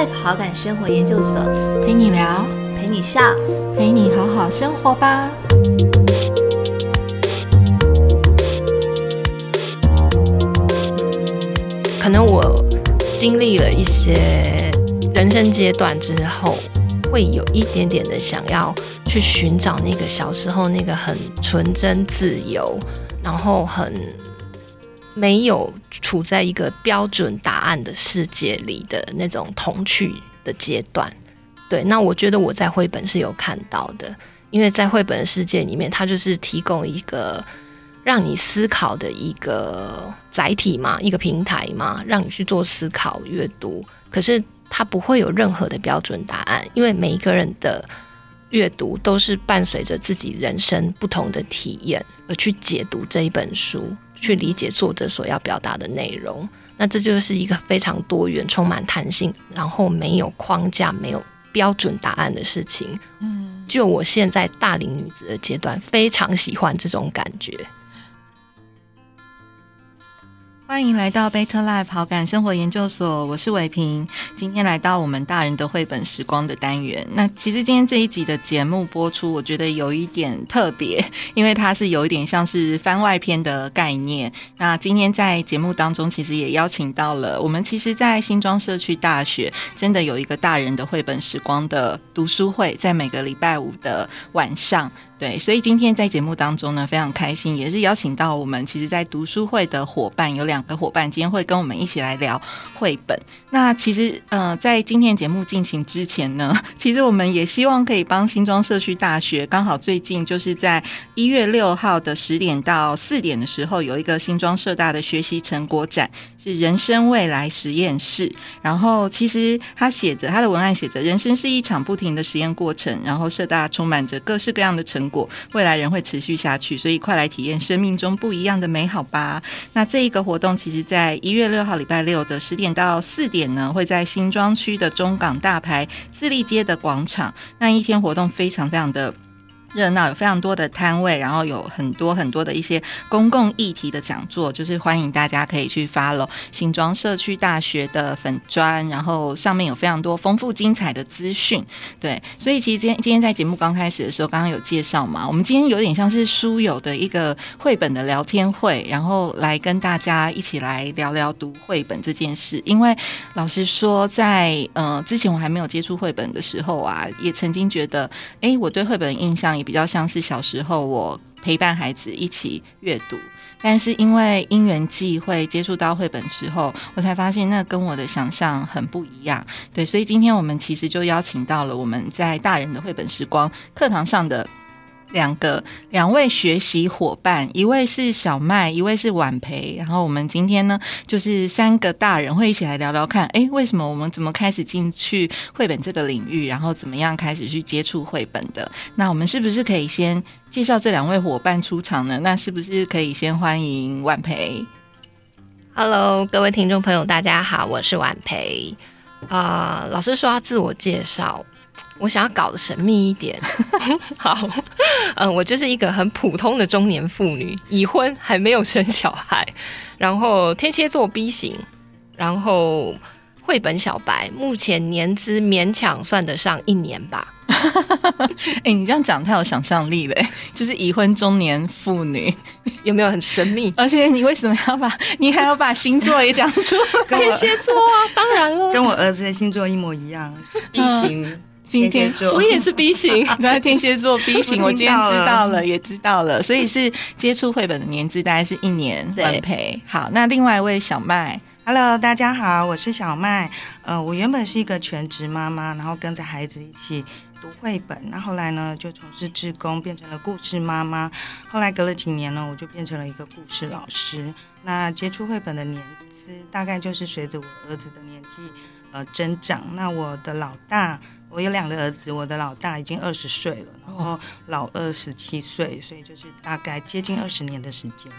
Life 好感生活研究所，陪你聊，陪你笑，陪你好好生活吧。可能我经历了一些人生阶段之后，会有一点点的想要去寻找那个小时候那个很纯真自由，然后很没有处在一个标准答案的世界里的那种童趣的阶段。对，那我觉得我在绘本是有看到的，因为在绘本的世界里面，它就是提供一个。让你思考的一个载体嘛，一个平台嘛，让你去做思考、阅读。可是它不会有任何的标准答案，因为每一个人的阅读都是伴随着自己人生不同的体验而去解读这一本书，去理解作者所要表达的内容。那这就是一个非常多元、充满弹性，然后没有框架、没有标准答案的事情。嗯，就我现在大龄女子的阶段，非常喜欢这种感觉。欢迎来到 Better Life 好感生活研究所，我是伟平。今天来到我们大人的绘本时光的单元。那其实今天这一集的节目播出，我觉得有一点特别，因为它是有一点像是番外篇的概念。那今天在节目当中，其实也邀请到了我们，其实，在新庄社区大学真的有一个大人的绘本时光的读书会，在每个礼拜五的晚上。对，所以今天在节目当中呢，非常开心，也是邀请到我们其实，在读书会的伙伴有两个伙伴，今天会跟我们一起来聊绘本。那其实，呃，在今天节目进行之前呢，其实我们也希望可以帮新庄社区大学，刚好最近就是在一月六号的十点到四点的时候，有一个新庄社大的学习成果展，是人生未来实验室。然后，其实他写着他的文案写着：人生是一场不停的实验过程，然后社大充满着各式各样的成。果未来仍会持续下去，所以快来体验生命中不一样的美好吧！那这一个活动，其实在一月六号礼拜六的十点到四点呢，会在新庄区的中港大牌自立街的广场。那一天活动非常非常的。热闹有非常多的摊位，然后有很多很多的一些公共议题的讲座，就是欢迎大家可以去 follow 新庄社区大学的粉砖，然后上面有非常多丰富精彩的资讯。对，所以其实今天今天在节目刚开始的时候，刚刚有介绍嘛，我们今天有点像是书友的一个绘本的聊天会，然后来跟大家一起来聊聊读绘本这件事。因为老实说，在呃之前我还没有接触绘本的时候啊，也曾经觉得，哎，我对绘本的印象。比较像是小时候我陪伴孩子一起阅读，但是因为因缘际会接触到绘本之后，我才发现那跟我的想象很不一样。对，所以今天我们其实就邀请到了我们在大人的绘本时光课堂上的。两个两位学习伙伴，一位是小麦，一位是婉培。然后我们今天呢，就是三个大人会一起来聊聊看，哎，为什么我们怎么开始进去绘本这个领域，然后怎么样开始去接触绘本的？那我们是不是可以先介绍这两位伙伴出场呢？那是不是可以先欢迎婉培？Hello，各位听众朋友，大家好，我是婉培。啊，老师说要自我介绍。我想要搞得神秘一点，好，嗯，我就是一个很普通的中年妇女，已婚还没有生小孩，然后天蝎座 B 型，然后绘本小白，目前年资勉强算得上一年吧。哎，你这样讲太有想象力了，就是已婚中年妇女，有没有很神秘？而且你为什么要把你还要把星座也讲出来？天蝎座啊，当然了，跟我儿子的星座一模一样，B 型。天，我也是 B 型。那天蝎座 B 型，我今天知道了，也知道了。所以是接触绘本的年资大概是一年。对，陪好。那另外一位小麦，Hello，大家好，我是小麦。呃，我原本是一个全职妈妈，然后跟着孩子一起读绘本。那后来呢，就从事志工，变成了故事妈妈。后来隔了几年呢，我就变成了一个故事老师。那接触绘本的年资，大概就是随着我儿子的年纪呃增长。那我的老大。我有两个儿子，我的老大已经二十岁了，然后老二十七岁，所以就是大概接近二十年的时间。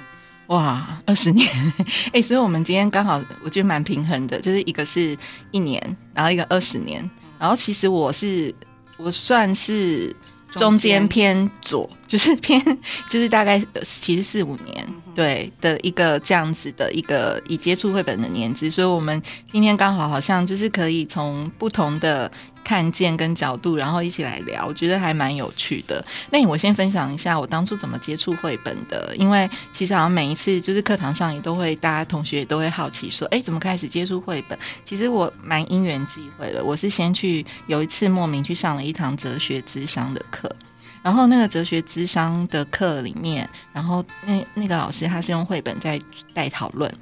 哇，二十年！哎，所以我们今天刚好我觉得蛮平衡的，就是一个是一年，然后一个二十年，然后其实我是我算是中间偏左。就是偏 就是大概呃其实四五年对的一个这样子的一个已接触绘本的年纪，所以我们今天刚好好像就是可以从不同的看见跟角度，然后一起来聊，我觉得还蛮有趣的。那我先分享一下我当初怎么接触绘本的，因为其实好像每一次就是课堂上也都会，大家同学也都会好奇说，哎，怎么开始接触绘本？其实我蛮因缘际会的，我是先去有一次莫名去上了一堂哲学智商的课。然后那个哲学智商的课里面，然后那那个老师他是用绘本在带讨论。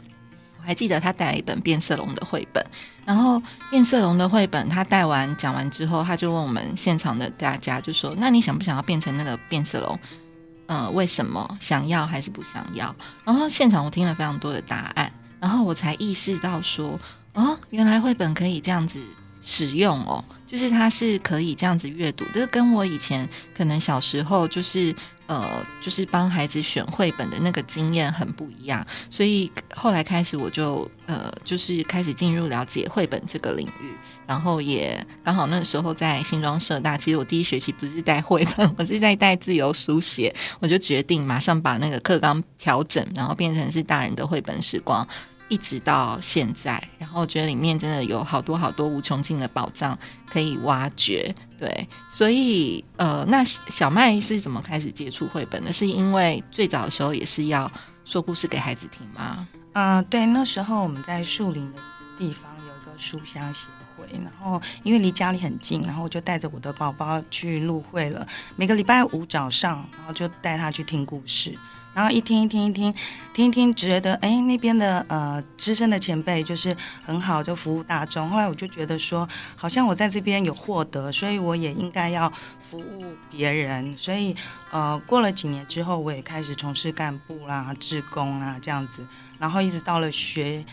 我还记得他带了一本变色龙的绘本，然后变色龙的绘本他带完讲完之后，他就问我们现场的大家，就说：“那你想不想要变成那个变色龙？呃，为什么想要还是不想要？”然后现场我听了非常多的答案，然后我才意识到说：“哦，原来绘本可以这样子使用哦。”就是它是可以这样子阅读，这跟我以前可能小时候就是呃，就是帮孩子选绘本的那个经验很不一样，所以后来开始我就呃，就是开始进入了解绘本这个领域，然后也刚好那时候在新庄社大，其实我第一学期不是带绘本，我是在带自由书写，我就决定马上把那个课纲调整，然后变成是大人的绘本时光。一直到现在，然后我觉得里面真的有好多好多无穷尽的宝藏可以挖掘。对，所以呃，那小麦是怎么开始接触绘本的？是因为最早的时候也是要说故事给孩子听吗？嗯，对，那时候我们在树林的地方有一个书香协会，然后因为离家里很近，然后我就带着我的宝宝去入会了。每个礼拜五早上，然后就带他去听故事。然后一听一听一听，听一听，觉得哎，那边的呃资深的前辈就是很好，就服务大众。后来我就觉得说，好像我在这边有获得，所以我也应该要服务别人。所以呃，过了几年之后，我也开始从事干部啦、职工啦这样子。然后一直到了学，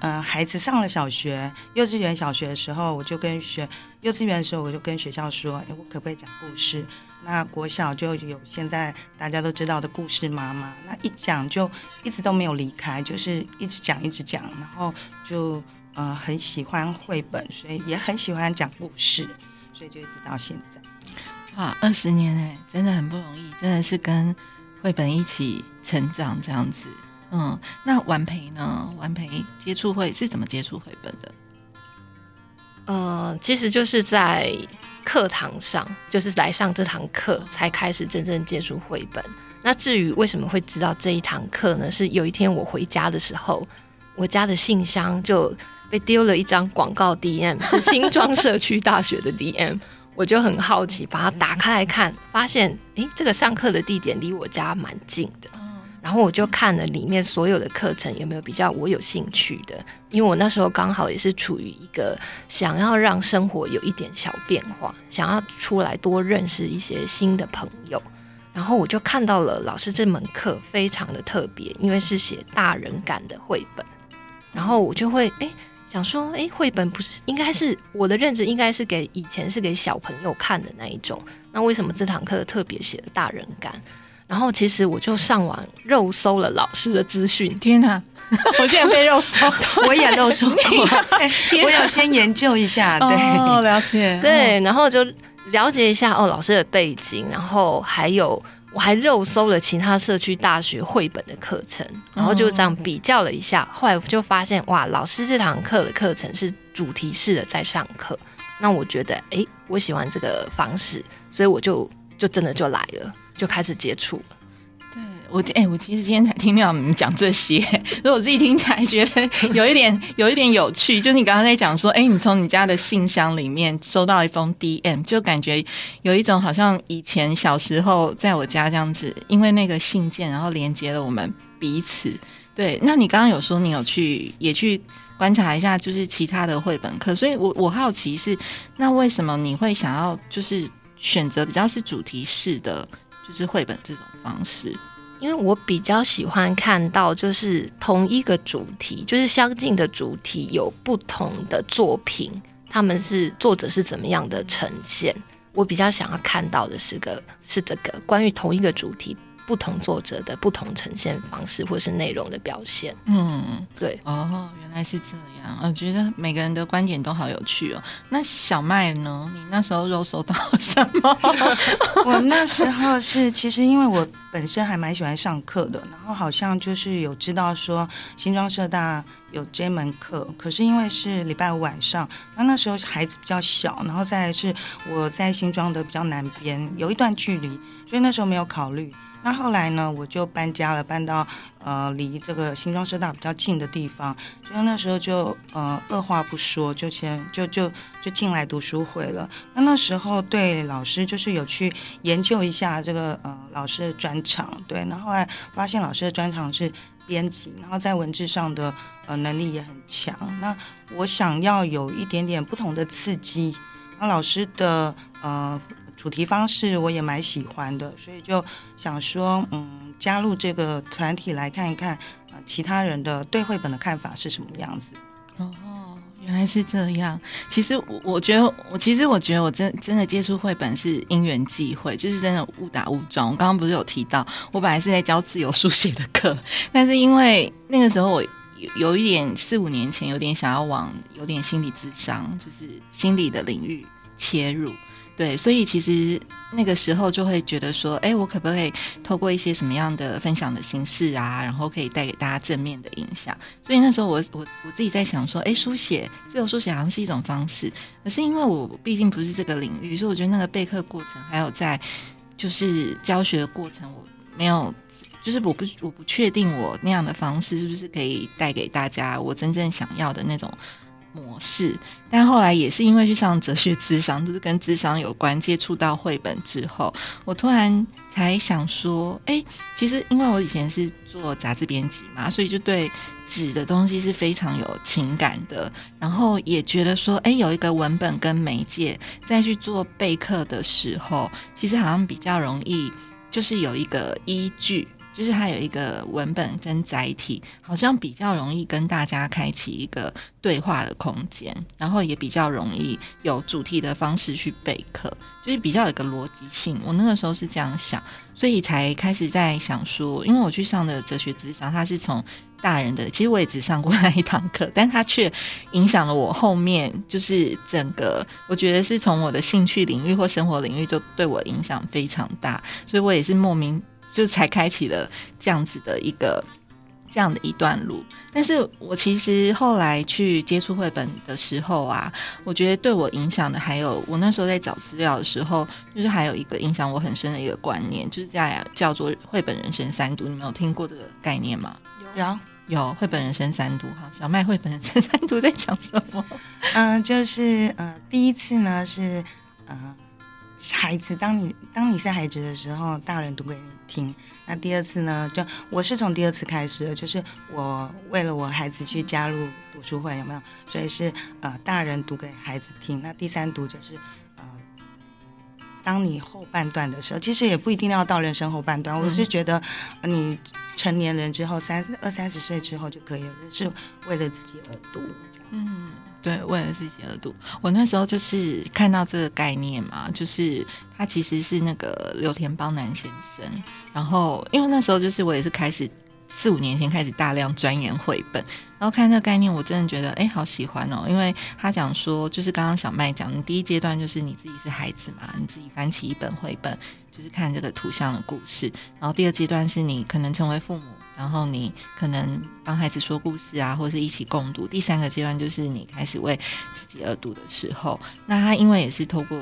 呃，孩子上了小学、幼稚园、小学的时候，我就跟学幼稚园的时候，我就跟学校说，哎，我可不可以讲故事？那国小就有现在大家都知道的故事妈妈，那一讲就一直都没有离开，就是一直讲一直讲，然后就呃很喜欢绘本，所以也很喜欢讲故事，所以就一直到现在。哇，二十年哎，真的很不容易，真的是跟绘本一起成长这样子。嗯，那完培呢？完培接触绘是怎么接触绘本的？呃，其实就是在。课堂上就是来上这堂课才开始真正接触绘本。那至于为什么会知道这一堂课呢？是有一天我回家的时候，我家的信箱就被丢了一张广告 DM，是新庄社区大学的 DM，我就很好奇，把它打开来看，发现诶，这个上课的地点离我家蛮近的。然后我就看了里面所有的课程有没有比较我有兴趣的，因为我那时候刚好也是处于一个想要让生活有一点小变化，想要出来多认识一些新的朋友。然后我就看到了老师这门课非常的特别，因为是写大人感的绘本。然后我就会诶想说，诶，绘本不是应该是我的认知应该是给以前是给小朋友看的那一种，那为什么这堂课特别写了大人感？然后其实我就上网肉搜了老师的资讯。天哪，我竟然被肉搜，我也肉搜过。我有先研究一下，对，了解。对，然后就了解一下哦老师的背景，然后还有我还肉搜了其他社区大学绘本的课程，然后就这样比较了一下。后来我就发现，哇，老师这堂课的课程是主题式的在上课。那我觉得，哎，我喜欢这个方式，所以我就就真的就来了。就开始接触了。对我，哎，我其实今天才听到你们讲这些，所以我自己听起来觉得有一点，有一点有趣。就你刚刚在讲说，哎，你从你家的信箱里面收到一封 DM，就感觉有一种好像以前小时候在我家这样子，因为那个信件，然后连接了我们彼此。对，那你刚刚有说你有去也去观察一下，就是其他的绘本课，所以我我好奇是，那为什么你会想要就是选择比较是主题式的？就是绘本这种方式，因为我比较喜欢看到，就是同一个主题，就是相近的主题，有不同的作品，他们是作者是怎么样的呈现。我比较想要看到的是个是这个关于同一个主题，不同作者的不同呈现方式或是内容的表现。嗯，对。来。是这样，我觉得每个人的观点都好有趣哦。那小麦呢？你那时候又收到什么？我那时候是，其实因为我本身还蛮喜欢上课的，然后好像就是有知道说新庄社大有这门课，可是因为是礼拜五晚上，那那时候孩子比较小，然后再来是我在新庄的比较南边，有一段距离，所以那时候没有考虑。那后来呢，我就搬家了，搬到呃离这个新庄师大比较近的地方。那时候就呃二话不说，就先就就就进来读书会了。那那时候对老师就是有去研究一下这个呃老师的专长，对。那后来发现老师的专长是编辑，然后在文字上的呃能力也很强。那我想要有一点点不同的刺激，那老师的呃。主题方式我也蛮喜欢的，所以就想说，嗯，加入这个团体来看一看，其他人的对绘本的看法是什么样子。哦，原来是这样。其实我我觉得，我其实我觉得我真真的接触绘本是因缘际会，就是真的误打误撞。我刚刚不是有提到，我本来是在教自由书写的课，但是因为那个时候我有有一点四五年前有点想要往有点心理智商，就是心理的领域切入。对，所以其实那个时候就会觉得说，哎，我可不可以透过一些什么样的分享的形式啊，然后可以带给大家正面的影响？所以那时候我我我自己在想说，哎，书写自由书写好像是一种方式，可是因为我毕竟不是这个领域，所以我觉得那个备课过程还有在就是教学的过程，我没有，就是我不我不确定我那样的方式是不是可以带给大家我真正想要的那种。模式，但后来也是因为去上哲学智商，就是跟智商有关，接触到绘本之后，我突然才想说，哎，其实因为我以前是做杂志编辑嘛，所以就对纸的东西是非常有情感的，然后也觉得说，哎，有一个文本跟媒介，在去做备课的时候，其实好像比较容易，就是有一个依据。就是它有一个文本跟载体，好像比较容易跟大家开启一个对话的空间，然后也比较容易有主题的方式去备课，就是比较有个逻辑性。我那个时候是这样想，所以才开始在想说，因为我去上的哲学智商，它是从大人的，其实我也只上过那一堂课，但它却影响了我后面就是整个，我觉得是从我的兴趣领域或生活领域就对我影响非常大，所以我也是莫名。就才开启了这样子的一个这样的一段路，但是我其实后来去接触绘本的时候啊，我觉得对我影响的还有，我那时候在找资料的时候，就是还有一个影响我很深的一个观念，就是在叫做绘本人生三读，你们有听过这个概念吗？有有绘本人生三读，哈，小麦绘本人生三读在讲什么？嗯，就是呃，第一次呢是呃。孩子，当你当你是孩子的时候，大人读给你听。那第二次呢？就我是从第二次开始的，就是我为了我孩子去加入读书会，有没有？所以是呃，大人读给孩子听。那第三读就是呃，当你后半段的时候，其实也不一定要到人生后半段。我是觉得你成年人之后，三二三十岁之后就可以了，是为了自己而读这样子。对，为了自己而读。我那时候就是看到这个概念嘛，就是他其实是那个刘田邦男先生。然后，因为那时候就是我也是开始四五年前开始大量钻研绘本，然后看这个概念，我真的觉得哎，好喜欢哦。因为他讲说，就是刚刚小麦讲的第一阶段，就是你自己是孩子嘛，你自己翻起一本绘本，就是看这个图像的故事。然后第二阶段是你可能成为父母。然后你可能帮孩子说故事啊，或者是一起共读。第三个阶段就是你开始为自己而读的时候。那他因为也是透过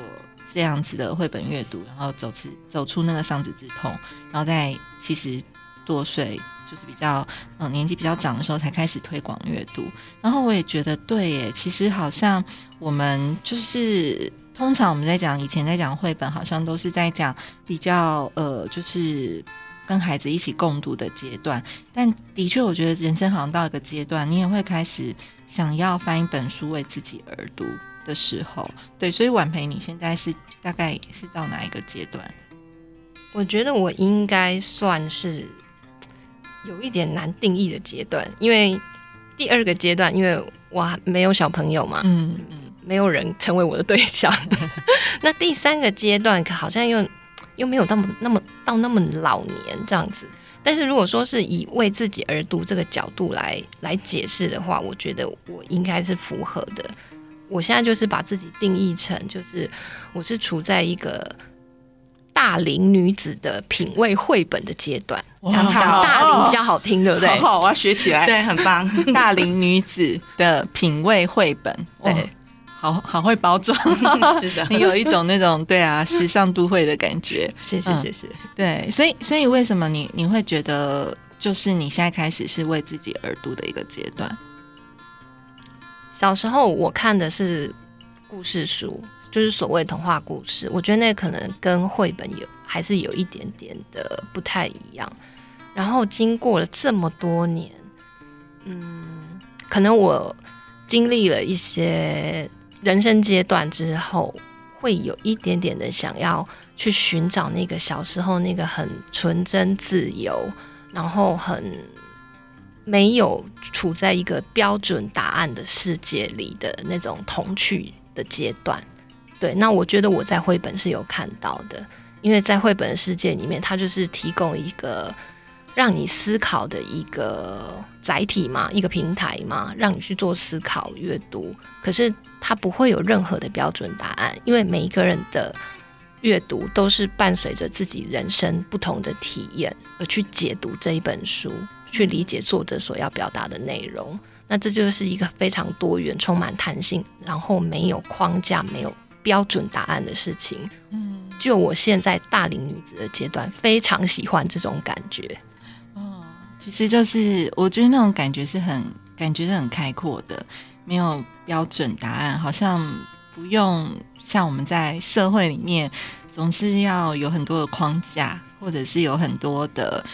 这样子的绘本阅读，然后走出走出那个丧子之痛，然后在其实多岁，就是比较嗯年纪比较长的时候，才开始推广阅读。然后我也觉得对耶，其实好像我们就是通常我们在讲以前在讲绘本，好像都是在讲比较呃就是。跟孩子一起共读的阶段，但的确，我觉得人生好像到一个阶段，你也会开始想要翻一本书为自己而读的时候。对，所以婉培，你现在是大概是到哪一个阶段？我觉得我应该算是有一点难定义的阶段，因为第二个阶段，因为我没有小朋友嘛，嗯嗯，没有人成为我的对象。那第三个阶段，好像又。又没有那么那么到那么老年这样子，但是如果说是以为自己而读这个角度来来解释的话，我觉得我应该是符合的。我现在就是把自己定义成，就是我是处在一个大龄女子的品味绘本的阶段，讲讲大龄比较好听，对不对？好，我要学起来。对，很棒。大龄女子的品味绘本，对，好好会包装，是的，你有一种那种对啊，时尚都会的感觉。谢谢，谢谢。对，所以，所以为什么你你会觉得，就是你现在开始是为自己而读的一个阶段？小时候我看的是故事书，就是所谓童话故事。我觉得那可能跟绘本有还是有一点点的不太一样。然后经过了这么多年，嗯，可能我经历了一些人生阶段之后，会有一点点的想要去寻找那个小时候那个很纯真自由，然后很。没有处在一个标准答案的世界里的那种童趣的阶段，对，那我觉得我在绘本是有看到的，因为在绘本的世界里面，它就是提供一个让你思考的一个载体嘛，一个平台嘛，让你去做思考阅读。可是它不会有任何的标准答案，因为每一个人的阅读都是伴随着自己人生不同的体验而去解读这一本书。去理解作者所要表达的内容，那这就是一个非常多元、充满弹性，然后没有框架、没有标准答案的事情。嗯，就我现在大龄女子的阶段，非常喜欢这种感觉。哦，其实就是我觉得那种感觉是很感觉是很开阔的，没有标准答案，好像不用像我们在社会里面总是要有很多的框架，或者是有很多的。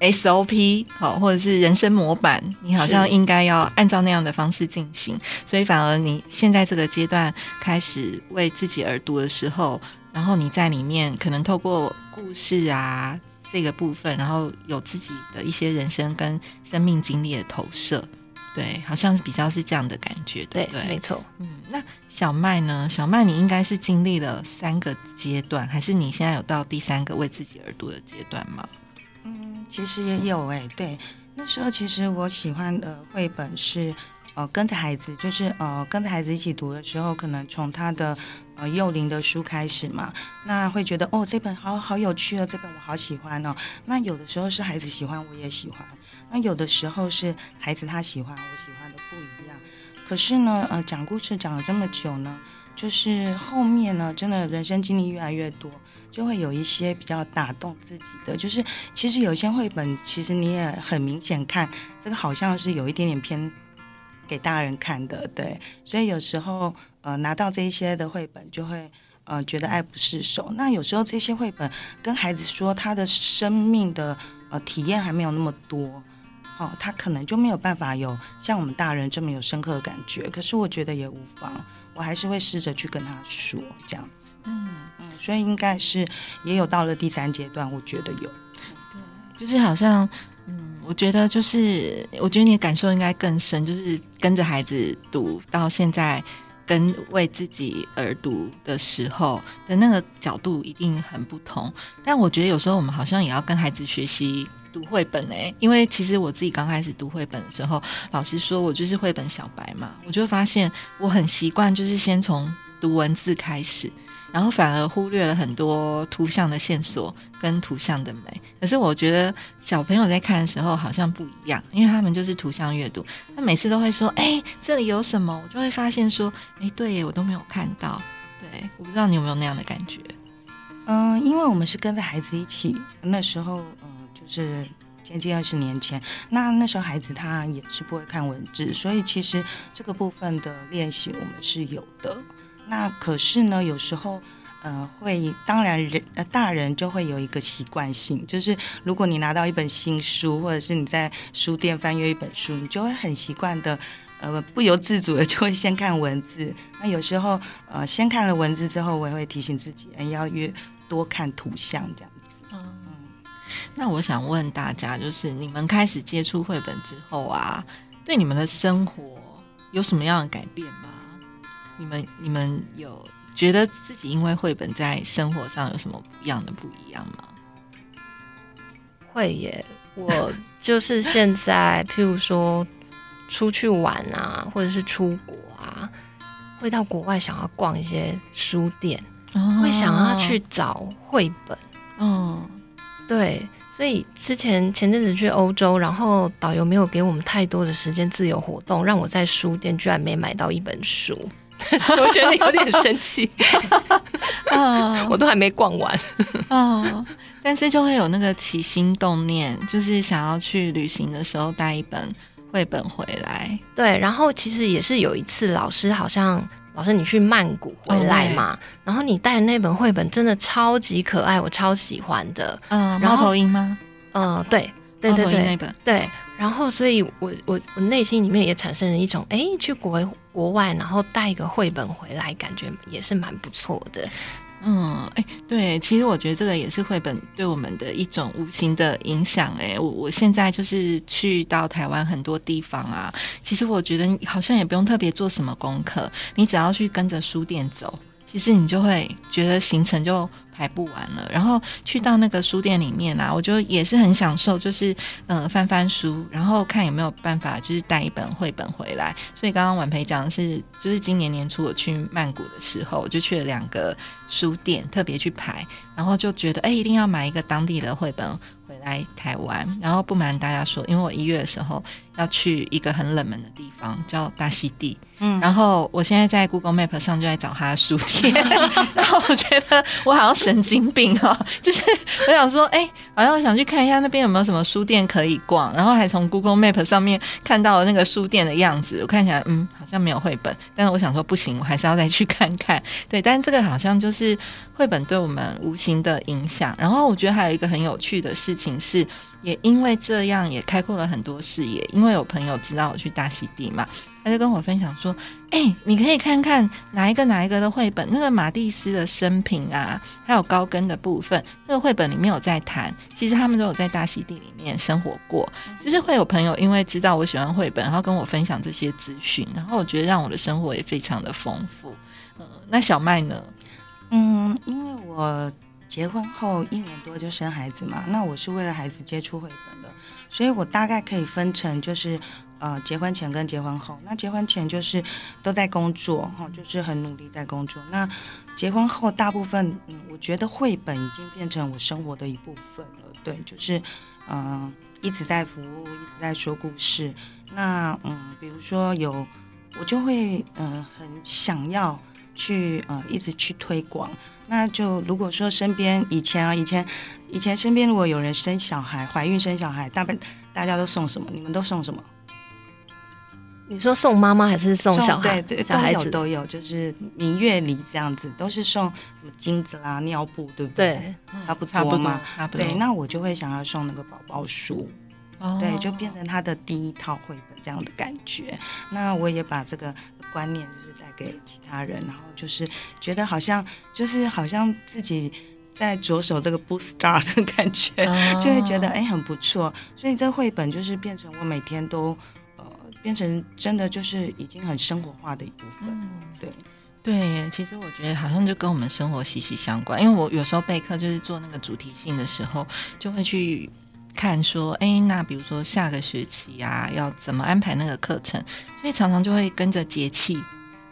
SOP 好，或者是人生模板，你好像应该要按照那样的方式进行，所以反而你现在这个阶段开始为自己而读的时候，然后你在里面可能透过故事啊这个部分，然后有自己的一些人生跟生命经历的投射，对，好像是比较是这样的感觉，对对？没错。嗯，那小麦呢？小麦，你应该是经历了三个阶段，还是你现在有到第三个为自己而读的阶段吗？其实也有哎，对，那时候其实我喜欢的绘本是，呃，跟着孩子，就是呃，跟着孩子一起读的时候，可能从他的呃幼龄的书开始嘛，那会觉得哦，这本好好有趣哦，这本我好喜欢哦。那有的时候是孩子喜欢，我也喜欢；那有的时候是孩子他喜欢，我喜欢的不一样。可是呢，呃，讲故事讲了这么久呢，就是后面呢，真的人生经历越来越多。就会有一些比较打动自己的，就是其实有些绘本，其实你也很明显看，这个好像是有一点点偏给大人看的，对。所以有时候呃拿到这一些的绘本，就会呃觉得爱不释手。那有时候这些绘本跟孩子说他的生命的呃体验还没有那么多，哦，他可能就没有办法有像我们大人这么有深刻的感觉。可是我觉得也无妨，我还是会试着去跟他说这样子，嗯。所以应该是也有到了第三阶段，我觉得有，对，就是好像，嗯，我觉得就是，我觉得你的感受应该更深，就是跟着孩子读到现在，跟为自己而读的时候的那个角度一定很不同。但我觉得有时候我们好像也要跟孩子学习读绘本诶，因为其实我自己刚开始读绘本的时候，老实说，我就是绘本小白嘛，我就发现我很习惯就是先从读文字开始。然后反而忽略了很多图像的线索跟图像的美。可是我觉得小朋友在看的时候好像不一样，因为他们就是图像阅读，他每次都会说：“哎，这里有什么？”我就会发现说：“哎，对耶，我都没有看到。”对，我不知道你有没有那样的感觉。嗯，因为我们是跟着孩子一起，那时候嗯，就是将近二十年前，那那时候孩子他也是不会看文字，所以其实这个部分的练习我们是有的。那可是呢，有时候，呃，会当然人呃大人就会有一个习惯性，就是如果你拿到一本新书，或者是你在书店翻阅一本书，你就会很习惯的，呃，不由自主的就会先看文字。那有时候，呃，先看了文字之后，我也会提醒自己，要约多看图像这样子。嗯嗯。那我想问大家，就是你们开始接触绘本之后啊，对你们的生活有什么样的改变吗？你们你们有觉得自己因为绘本在生活上有什么不一样的不一样吗？会耶，我就是现在，譬如说出去玩啊，或者是出国啊，会到国外想要逛一些书店，会想要去找绘本。嗯，对，所以之前前阵子去欧洲，然后导游没有给我们太多的时间自由活动，让我在书店居然没买到一本书，所 以我觉得有点生气。嗯 我都还没逛完。哦，但是就会有那个起心动念，就是想要去旅行的时候带一本绘本回来。对，然后其实也是有一次，老师好像老师你去曼谷回来嘛，然后你带的那本绘本真的超级可爱，我超喜欢的。嗯，猫头鹰吗？嗯、对对对对那本。对。然后，所以我我我内心里面也产生了一种，哎，去国国外，然后带一个绘本回来，感觉也是蛮不错的。嗯，哎、对，其实我觉得这个也是绘本对我们的一种无形的影响。哎，我我现在就是去到台湾很多地方啊，其实我觉得好像也不用特别做什么功课，你只要去跟着书店走，其实你就会觉得行程就排不完了。然后去到那个书店里面啊，我就也是很享受，就是呃翻翻书，然后看有没有办法就是带一本绘本回来。所以刚刚婉培讲的是，就是今年年初我去曼谷的时候，我就去了两个书店，特别去排，然后就觉得哎、一定要买一个当地的绘本回来台湾。然后不瞒大家说，因为我一月的时候要去一个很冷门的地方，叫大溪地。嗯，然后我现在在 Google Map 上就在找他的书店，然后我觉得我好像神经病哦，就是我想说，哎、好像我想去看一下那边有没有什么书店可以逛，然后还从 Google Map 上面看到了那个书店的样子，我看起来嗯好像没有绘本，但是我想说不行，我还是要再去看看。对，但是这个好像就是绘本对我们无形的影响。然后我觉得还有一个很有趣的事情是，也因为这样也开阔了很多视野，因为有朋友知道我去大溪地嘛，他就跟我分享说：“哎、你可以看看哪一个哪一个的绘本，那个马蒂斯的生平啊，还有高跟的部分，那个绘本里面有在谈，其实他们都有在大溪地里面生活过。就是会有朋友因为知道我喜欢绘本，然后跟我分享这些资讯，然后我觉得让我的生活也非常的丰富。嗯，那小麦呢？嗯，因为我结婚后一年多就生孩子嘛，那我是为了孩子接触绘本的，所以我大概可以分成就是呃结婚前跟结婚后。那结婚前就是都在工作哈，就是很努力在工作。那结婚后大部分，嗯，我觉得绘本已经变成我生活的一部分了。对，就是嗯、一直在服务，一直在说故事。那嗯，比如说有我就会嗯、很想要。去呃一直去推广。那就如果说身边以前啊，以前以前身边如果有人生小孩、怀孕生小孩，大概大家都送什么？你们都送什么？你说送妈妈还是送小孩？对对，都小孩子有都有，就是明月礼这样子，都是送什么金子啦、尿布，对不对？对，差不多多嘛。，差不多。对，那我就会想要送那个宝宝书，哦对，就变成他的第一套绘本这样的感觉。那我也把这个观念就是带给其他人，然后就是觉得好像就是好像自己在着手这个 boost star 的感觉，哦就会觉得哎很不错。所以这绘本就是变成我每天都呃变成真的就是已经很生活化的一部分。嗯对。对，其实我觉得好像就跟我们生活息息相关，因为我有时候备课就是做那个主题性的时候，就会去看说，哎，那比如说下个学期啊，要怎么安排那个课程，所以常常就会跟着节气。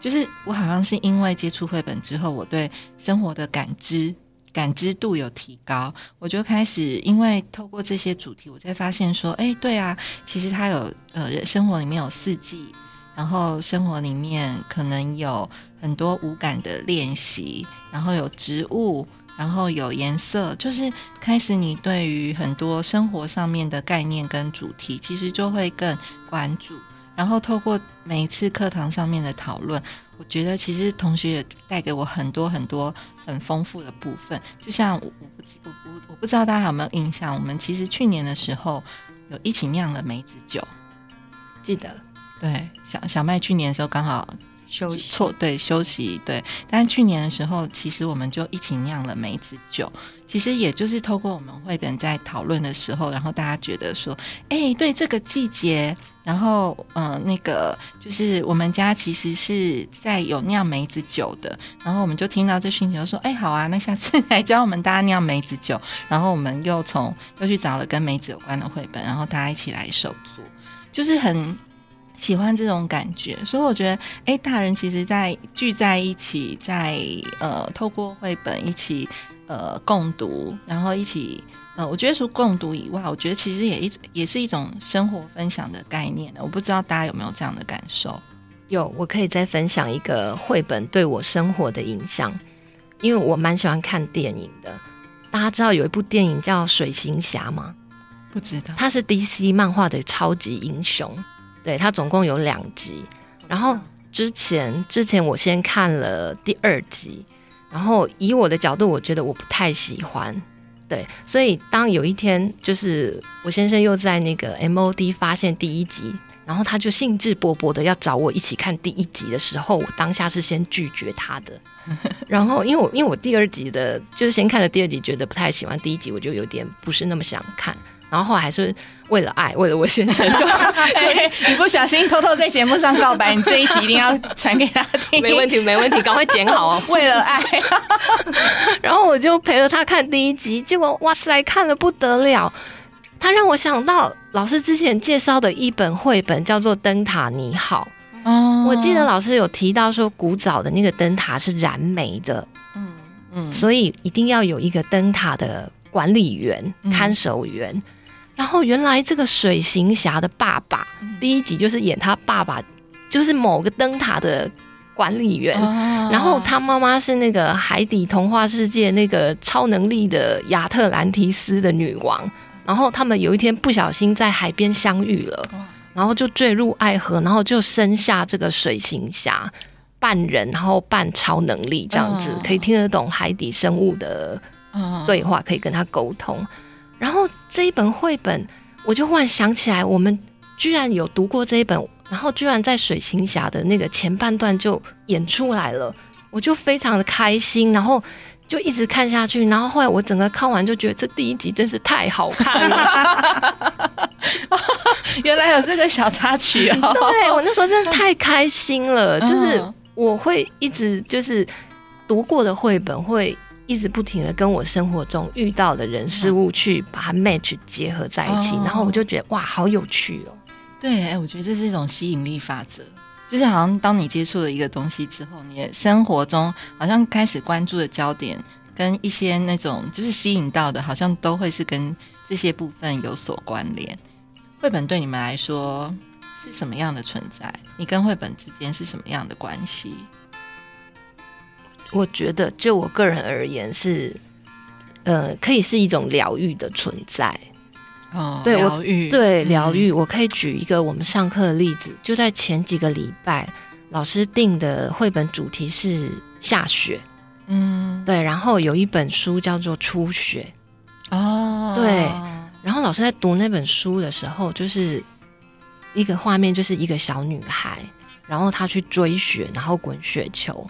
就是我好像是因为接触绘本之后，我对生活的感知感知度有提高，我就开始因为透过这些主题，我才发现说，哎，对啊，其实它有呃生活里面有四季，然后生活里面可能有很多无感的练习，然后有植物，然后有颜色，就是开始你对于很多生活上面的概念跟主题，其实就会更关注。然后透过每一次课堂上面的讨论，我觉得其实同学也带给我很多很多很丰富的部分。就像我我不知我我我不知道大家有没有印象，我们其实去年的时候有一起酿了梅子酒。记得对，小小麦去年的时候刚好休息。错对休息对，但去年的时候，其实我们就一起酿了梅子酒。其实也就是透过我们绘本在讨论的时候，然后大家觉得说，哎，对这个季节，然后嗯，那个就是我们家其实是在有酿梅子酒的，然后我们就听到这讯息，说，哎，好啊，那下次来教我们大家酿梅子酒。然后我们又从又去找了跟梅子有关的绘本，然后大家一起来手做，就是很。喜欢这种感觉，所以我觉得，哎，大人其实，在聚在一起，在呃，透过绘本一起呃共读，然后一起呃，我觉得除共读以外，我觉得其实也一也是一种生活分享的概念我不知道大家有没有这样的感受？有，我可以再分享一个绘本对我生活的影响，因为我蛮喜欢看电影的。大家知道有一部电影叫《水行侠》吗？不知道，它是 DC 漫画的超级英雄。对，它总共有两集，然后之前之前我先看了第二集，然后以我的角度，我觉得我不太喜欢，对，所以当有一天就是我先生又在那个 MOD 发现第一集，然后他就兴致勃勃的要找我一起看第一集的时候，我当下是先拒绝他的，然后因为我因为我第二集的就是先看了第二集，觉得不太喜欢第一集，我就有点不是那么想看。然后后来还是为了爱，为了我先生，就 你不小心偷偷在节目上告白，你这一集一定要传给他听。没问题，没问题，赶快剪好哦。为了爱，然后我就陪着他看第一集，结果哇塞，看了不得了。他让我想到老师之前介绍的一本绘本，叫做《灯塔你好》。哦，我记得老师有提到说，古早的那个灯塔是燃煤的。嗯嗯，所以一定要有一个灯塔的管理员、看守员。然后原来这个水行侠的爸爸，第一集就是演他爸爸，就是某个灯塔的管理员。然后他妈妈是那个海底童话世界那个超能力的亚特兰提斯的女王。然后他们有一天不小心在海边相遇了，然后就坠入爱河，然后就生下这个水行侠，半人然后半超能力这样子，可以听得懂海底生物的对话，可以跟他沟通。然后这一本绘本，我就忽然想起来，我们居然有读过这一本，然后居然在水行侠的那个前半段就演出来了，我就非常的开心，然后就一直看下去，然后后来我整个看完就觉得这第一集真是太好看了，原来有这个小插曲哦，对我那时候真的太开心了，就是我会一直就是读过的绘本会。一直不停的跟我生活中遇到的人事物去把它 match 结合在一起，然后我就觉得哇，好有趣哦。对，哎，我觉得这是一种吸引力法则，就是好像当你接触了一个东西之后，你的生活中好像开始关注的焦点跟一些那种就是吸引到的，好像都会是跟这些部分有所关联。绘本对你们来说是什么样的存在？你跟绘本之间是什么样的关系？我觉得，就我个人而言，是呃，可以是一种疗愈的存在。哦，对，疗愈，对疗愈。我可以举一个我们上课的例子，就在前几个礼拜，老师定的绘本主题是下雪。嗯，对。然后有一本书叫做《初雪》。哦，对。然后老师在读那本书的时候，就是一个画面，就是一个小女孩，然后她去追雪，然后滚雪球。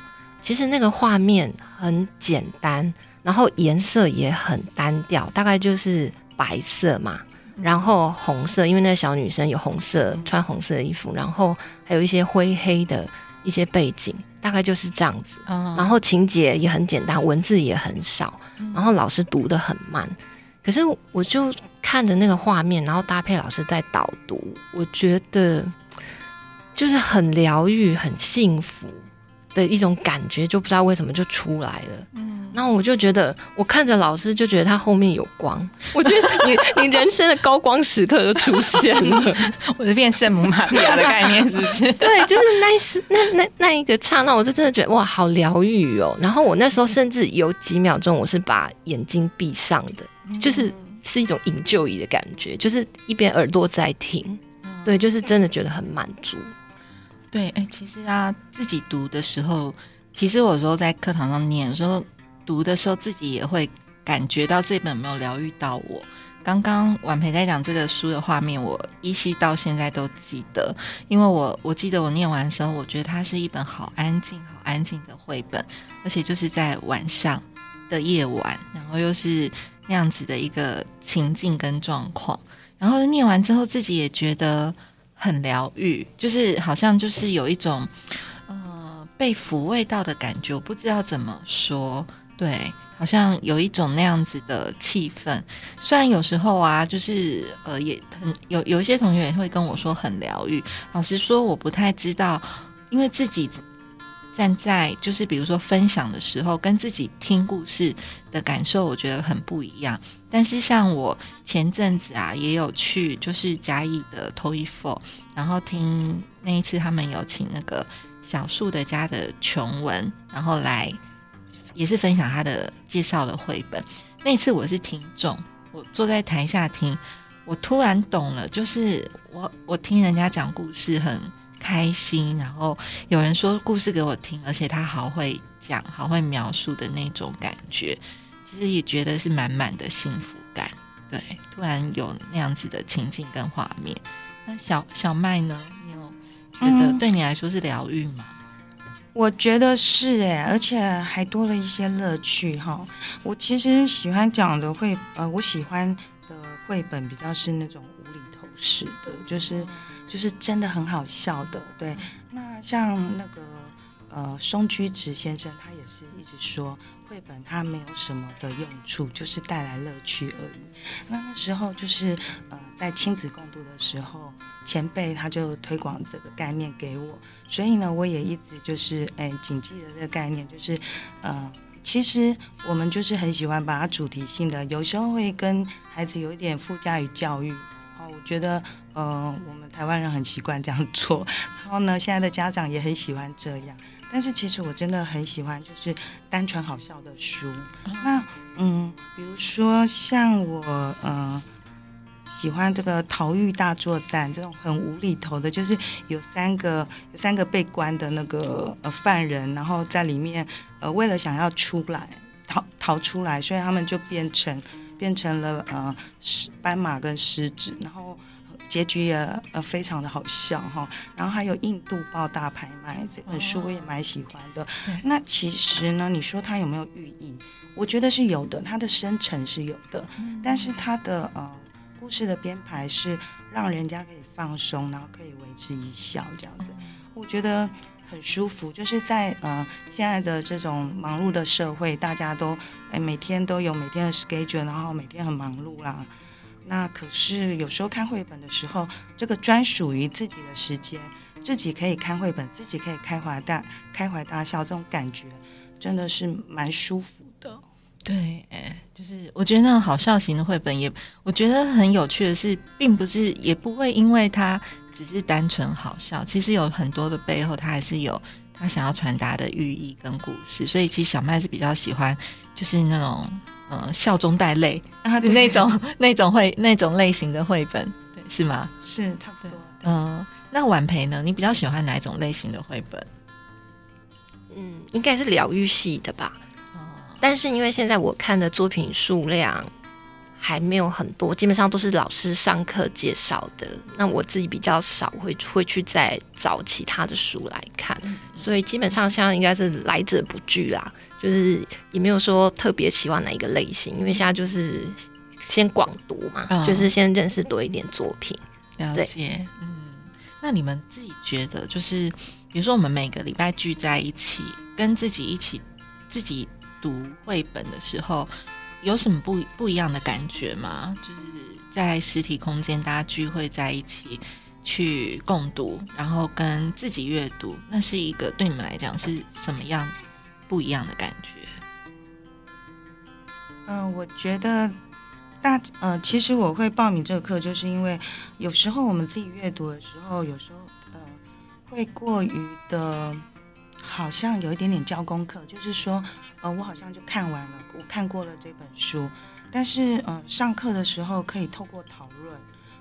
其实那个画面很简单，然后颜色也很单调，大概就是白色嘛，然后红色，因为那个小女生有红色穿红色的衣服，然后还有一些灰黑的一些背景，大概就是这样子。然后情节也很简单，文字也很少，然后老师读的很慢，可是我就看着那个画面，然后搭配老师在导读，我觉得就是很疗愈，很幸福。的一种感觉，就不知道为什么就出来了。嗯，那我就觉得，我看着老师就觉得他后面有光。我觉得你你人生的高光时刻就出现了，我是变圣母玛利亚的概念，是不是？对，就是那时那那那一个刹那，我就真的觉得哇，好疗愈哦。然后我那时候甚至有几秒钟，我是把眼睛闭上的，就是是一种引就仪的感觉，就是一边耳朵在听，对，就是真的觉得很满足。对，哎，其实啊，自己读的时候，其实有时候在课堂上念，说读的时候，自己也会感觉到这本没有疗愈到我。刚刚婉培在讲这个书的画面，我依稀到现在都记得，因为我我记得我念完的时候，我觉得它是一本好安静、好安静的绘本，而且就是在晚上的夜晚，然后又是那样子的一个情境跟状况，然后念完之后自己也觉得很疗愈，就是好像就是有一种呃被抚慰到的感觉，我不知道怎么说，对。好像有一种那样子的气氛，虽然有时候啊，就是呃，也很有有一些同学也会跟我说很疗愈。老实说，我不太知道，因为自己站在就是比如说分享的时候，跟自己听故事的感受，我觉得很不一样。但是像我前阵子啊，也有去就是嘉义的 Toy Four，然后听那一次他们有请那个小树的家的琼文，然后来。也是分享他的介绍的绘本。那次我是听众，我坐在台下听，我突然懂了，就是我我听人家讲故事很开心，然后有人说故事给我听，而且他好会讲，好会描述的那种感觉，其实也觉得是满满的幸福感。对，突然有那样子的情境跟画面。那小小麦呢？你有觉得对你来说是疗愈吗？我觉得是哎，而且还多了一些乐趣哈。我其实喜欢讲的绘，呃，我喜欢的绘本比较是那种无厘头式的，就是就是真的很好笑的。对，那像那个。呃，松居直先生他也是一直说，绘本它没有什么的用处，就是带来乐趣而已。那那时候就是呃，在亲子共读的时候，前辈他就推广这个概念给我，所以呢，我也一直就是哎谨记着这个概念，就是呃，其实我们就是很喜欢把它主题性的，有时候会跟孩子有一点附加于教育。哦，我觉得呃，我们台湾人很习惯这样做，然后呢，现在的家长也很喜欢这样。但是其实我真的很喜欢，就是单纯好笑的书。那嗯，比如说像我呃喜欢这个《逃狱大作战》这种很无厘头的，就是有三个有三个被关的那个呃犯人，然后在里面呃为了想要出来逃逃出来，所以他们就变成变成了呃狮斑马跟狮子，然后。结局也呃非常的好笑哈，然后还有《印度报大拍卖》这本书我也蛮喜欢的。那其实呢，你说它有没有寓意？我觉得是有的，它的深沉是有的，但是它的呃故事的编排是让人家可以放松，然后可以为之一笑这样子，我觉得很舒服。就是在呃现在的这种忙碌的社会，大家都哎每天都有每天的 schedule，然后每天很忙碌啦。那可是有时候看绘本的时候，这个专属于自己的时间，自己可以看绘本，自己可以开怀大开怀大笑，这种感觉真的是蛮舒服的。对，哎，就是我觉得那种好笑型的绘本，也我觉得很有趣的是，并不是也不会因为它只是单纯好笑，其实有很多的背后，它还是有他想要传达的寓意跟故事。所以其实小麦是比较喜欢，就是那种。呃，笑中带泪啊，那种 那种会那种类型的绘本，对，是吗？是差不多。嗯，那婉培呢？你比较喜欢哪一种类型的绘本？嗯，应该是疗愈系的吧。哦。但是因为现在我看的作品数量还没有很多，基本上都是老师上课介绍的。那我自己比较少会会去再找其他的书来看，所以基本上现在应该是来者不拒啦。就是也没有说特别喜欢哪一个类型，因为现在就是先广读嘛，就是先认识多一点作品。了解，嗯，那你们自己觉得，就是比如说我们每个礼拜聚在一起，跟自己一起自己读绘本的时候，有什么不不一样的感觉吗？就是在实体空间大家聚会在一起去共读，然后跟自己阅读，那是一个对你们来讲是什么样？不一样的感觉。嗯，我觉得大呃，其实我会报名这个课，就是因为有时候我们自己阅读的时候，有时候呃会过于的，好像有一点点交功课，就是说呃，我好像就看完了，我看过了这本书，但是嗯，上课的时候可以透过讨论，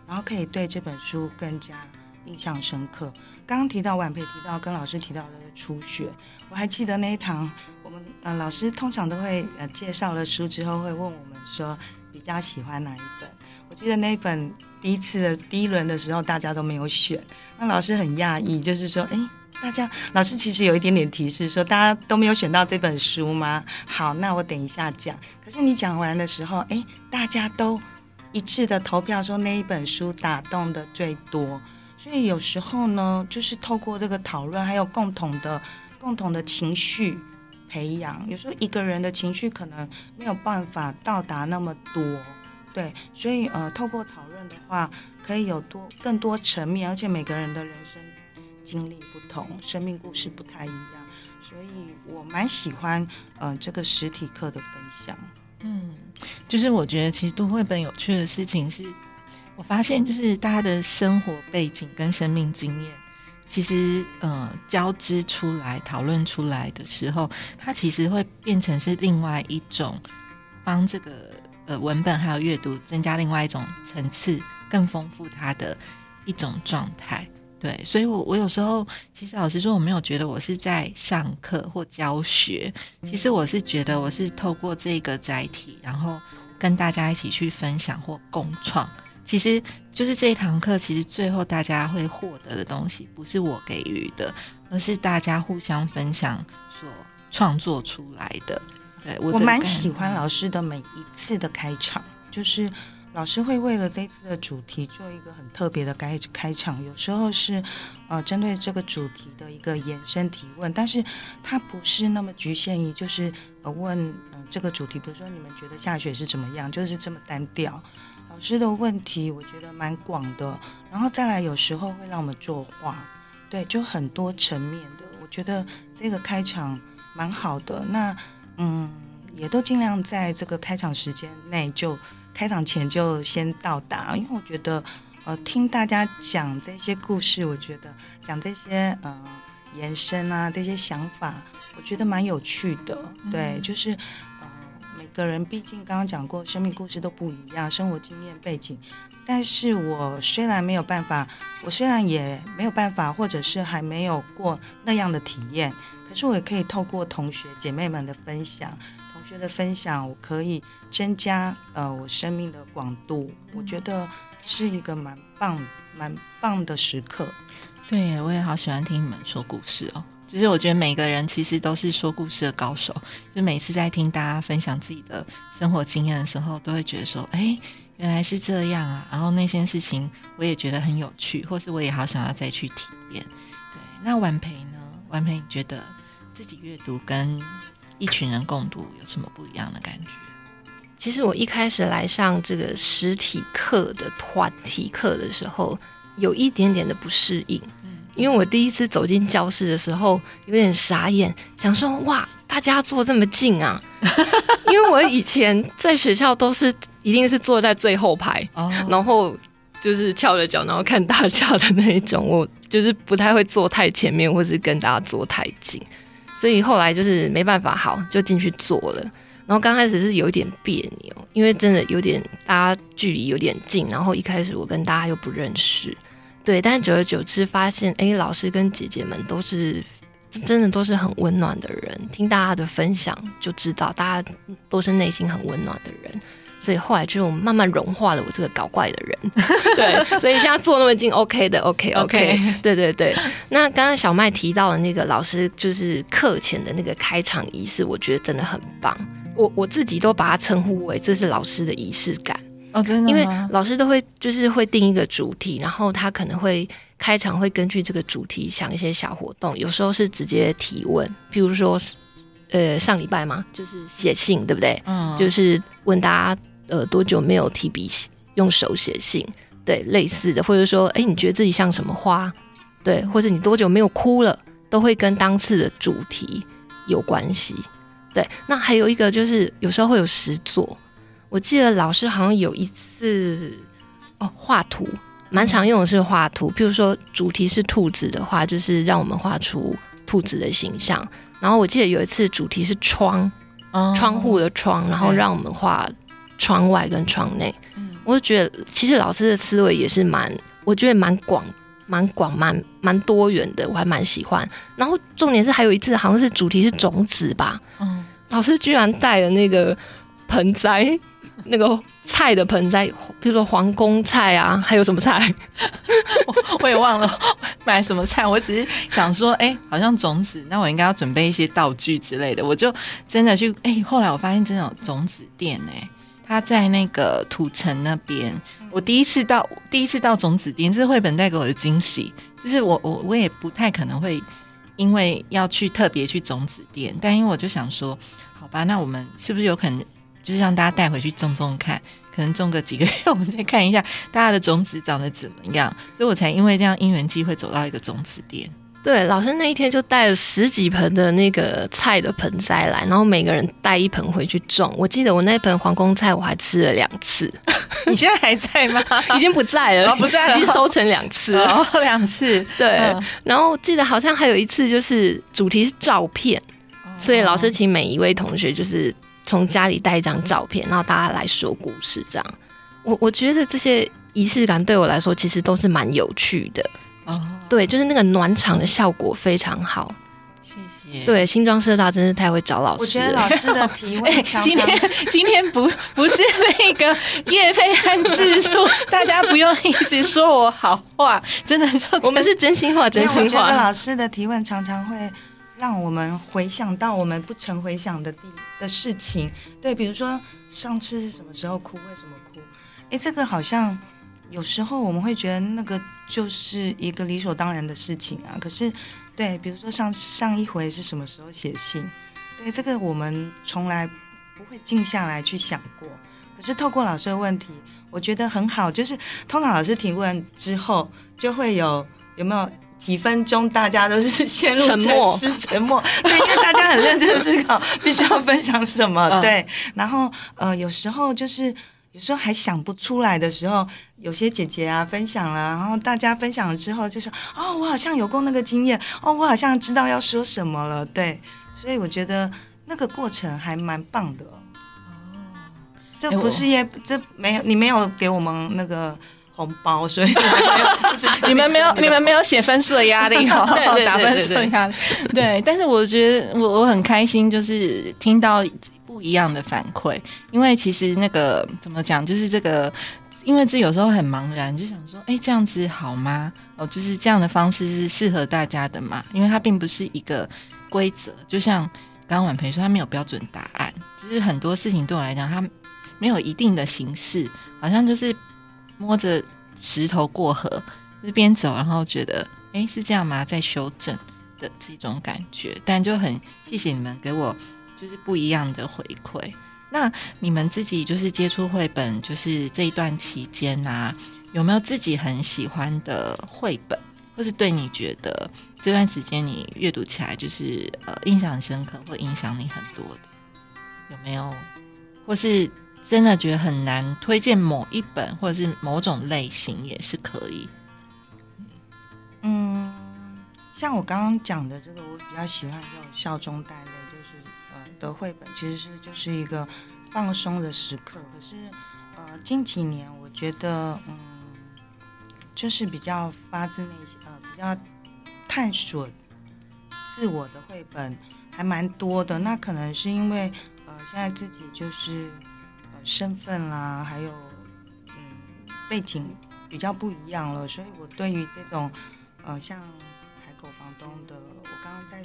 然后可以对这本书更加印象深刻。刚刚提到晚培提到跟老师提到的初学。我还记得那一堂，我们呃老师通常都会呃介绍了书之后会问我们说，比较喜欢哪一本？我记得那一本第一次的第一轮的时候，大家都没有选，那老师很讶异，就是说，哎，大家老师其实有一点点提示，说大家都没有选到这本书吗？好，那我等一下讲。可是你讲完的时候，哎，大家都一致的投票说那一本书打动的最多，所以有时候呢，就是透过这个讨论，还有共同的共同的情绪培养，有时候一个人的情绪可能没有办法到达那么多。对，所以呃，透过讨论的话，可以有多更多层面，而且每个人的人生经历不同，生命故事不太一样，所以我蛮喜欢呃这个实体课的分享。嗯，就是我觉得其实读绘本有趣的事情是，我发现就是大家的生活背景跟生命经验，其实呃交织出来讨论出来的时候，它其实会变成是另外一种帮这个。呃，文本还有阅读，增加另外一种层次，更丰富它的一种状态。对，所以我我有时候其实老实说，我没有觉得我是在上课或教学，其实我是觉得我是透过这个载体，然后跟大家一起去分享或共创。其实就是这一堂课，其实最后大家会获得的东西，不是我给予的，而是大家互相分享所创作出来的。对我蛮喜欢老师的每一次的开场，就是老师会为了这次的主题做一个很特别的开开场。有时候是呃针对这个主题的一个延伸提问，但是它不是那么局限于就是呃问嗯这个主题，比如说你们觉得下雪是怎么样，就是这么单调。老师的问题我觉得蛮广的，然后再来有时候会让我们作画，对，就很多层面的。我觉得这个开场蛮好的。那嗯，也都尽量在这个开场时间内就开场前就先到达，因为我觉得，呃，听大家讲这些故事，我觉得讲这些呃延伸啊这些想法，我觉得蛮有趣的。对，就是呃每个人毕竟刚刚讲过，生命故事都不一样，生活经验背景，但是我虽然没有办法，我虽然也没有办法，或者是还没有过那样的体验。可是我也可以透过同学姐妹们的分享，同学的分享，我可以增加呃我生命的广度。我觉得是一个蛮棒、蛮棒的时刻。对，我也好喜欢听你们说故事哦。就是我觉得每个人其实都是说故事的高手。就每次在听大家分享自己的生活经验的时候，都会觉得说，哎，原来是这样啊。然后那些事情我也觉得很有趣，或是我也好想要再去体验。对，那婉培呢？婉培，你觉得？自己阅读跟一群人共读有什么不一样的感觉？其实我一开始来上这个实体课的团体课的时候，有一点点的不适应。嗯，因为我第一次走进教室的时候，有点傻眼，想说哇，大家坐这么近啊！因为我以前在学校都是一定是坐在最后排，然后就是翘着脚，然后看大家的那一种，我就是不太会坐太前面，或是跟大家坐太近。所以后来就是没办法，好就进去做了。然后刚开始是有一点别扭，因为真的有点大家距离有点近。然后一开始我跟大家又不认识，对。但久而久之发现，哎，老师跟姐姐们都是真的都是很温暖的人。听大家的分享就知道，大家都是内心很温暖的人。所以后来就慢慢融化了我这个搞怪的人，对，所以现在坐那么近，OK 的，OK OK，对对对。那刚刚小麦提到的那个老师就是课前的那个开场仪式，我觉得真的很棒。我我自己都把它称呼为这是老师的仪式感哦，真的，因为老师都会就是会定一个主题，然后他可能会开场会根据这个主题想一些小活动，有时候是直接提问，譬如说呃上礼拜嘛，就是写信，对不对？嗯，就是问大家。呃，多久没有提笔用手写信？对，类似的，或者说，哎，你觉得自己像什么花？对，或者你多久没有哭了？都会跟当次的主题有关系。对，那还有一个就是有时候会有实作。我记得老师好像有一次哦，画图，蛮常用的是画图。譬如说主题是兔子的话，就是让我们画出兔子的形象。然后我记得有一次主题是窗，窗户的窗，然后让我们画。窗外跟窗内，我就觉得其实老师的思维也是蛮，我觉得蛮广、蛮广、蛮蛮多元的，我还蛮喜欢。然后重点是还有一次好像是主题是种子吧，嗯，老师居然带了那个盆栽，那个菜的盆栽，比如说皇宫菜啊，还有什么菜？我也忘了买什么菜，我只是想说，哎、好像种子，那我应该要准备一些道具之类的。我就真的去，哎、后来我发现真的有种子店、哎，他在那个土城那边。我第一次到，第一次到种子店，这是绘本带给我的惊喜。就是我我我也不太可能会因为要去特别去种子店，但因为我就想说，好吧，那我们是不是有可能就是让大家带回去种种看？可能种个几个月，我们再看一下大家的种子长得怎么样。所以我才因为这样因缘机会走到一个种子店。对，老师那一天就带了十几盆的那个菜的盆栽来，然后每个人带一盆回去种。我记得我那盆皇宫菜我还吃了两次，你现在还在吗？已经不在了，哦不在了已经收成两次了。哦，两次。对，嗯然后记得好像还有一次就是主题是照片，所以老师请每一位同学就是从家里带一张照片，然后大家来说故事，这样。我我觉得这些仪式感对我来说其实都是蛮有趣的，哦，对，就是那个暖场的效果非常好。谢谢。对，新庄师大真是太会找老师我觉得。老师的提 哎、问常常今天今天不不是那个叶佩和自助，大家不用一直说我好话，真的就 我们是真心话，真心话我觉得话。老师的提问常常会让我们回想到我们不曾回想的地的事情。对，比如说上次是什么时候哭，为什么哭？哎，这个好像有时候我们会觉得那个就是一个理所当然的事情啊。可是，对，比如说上上一回是什么时候写信？对，这个我们从来不会静下来去想过。可是透过老师的问题，我觉得很好，就是通常老师提问之后，就会有有没有几分钟大家都是陷入沉默沉默，对，因为大家很认真地思考必须要分享什么，嗯对，然后呃有时候就是。有时候还想不出来的时候，有些姐姐啊分享了，然后大家分享了之后就说：“哦，我好像有过那个经验，哦，我好像知道要说什么了。”对，所以我觉得那个过程还蛮棒的。哦这不是也这没有你没有给我们那个红包，所以 你们没有你们没有写分数的压力哦，对对对打分数的压力。对，但是我觉得我我很开心，就是听到不一样的反馈，因为其实那个怎么讲，就是这个。因为这有时候很茫然，就想说，哎，这样子好吗？哦，就是这样的方式是适合大家的嘛？因为它并不是一个规则，就像刚刚婉培说，它没有标准答案，就是很多事情对我来讲，它没有一定的形式，好像就是摸着石头过河，就是边走然后觉得，哎，是这样吗？在修正的这种感觉，但就很谢谢你们给我就是不一样的回馈。那你们自己就是接触绘本，就是这一段期间啊，有没有自己很喜欢的绘本，或是对你觉得这段时间你阅读起来就是呃印象很深刻，或影响你很多的？有没有？或是真的觉得很难推荐某一本，或者是某种类型也是可以。嗯，像我刚刚讲的这个，我比较喜欢这种笑中带泪，的绘本，其实是就是一个放松的时刻。可是呃近几年，我觉得嗯，就是比较发自内心，呃，比较探索自我的绘本还蛮多的。那可能是因为呃现在自己就是呃身份啦，还有嗯背景比较不一样了，所以我对于这种呃，像东的，我刚刚在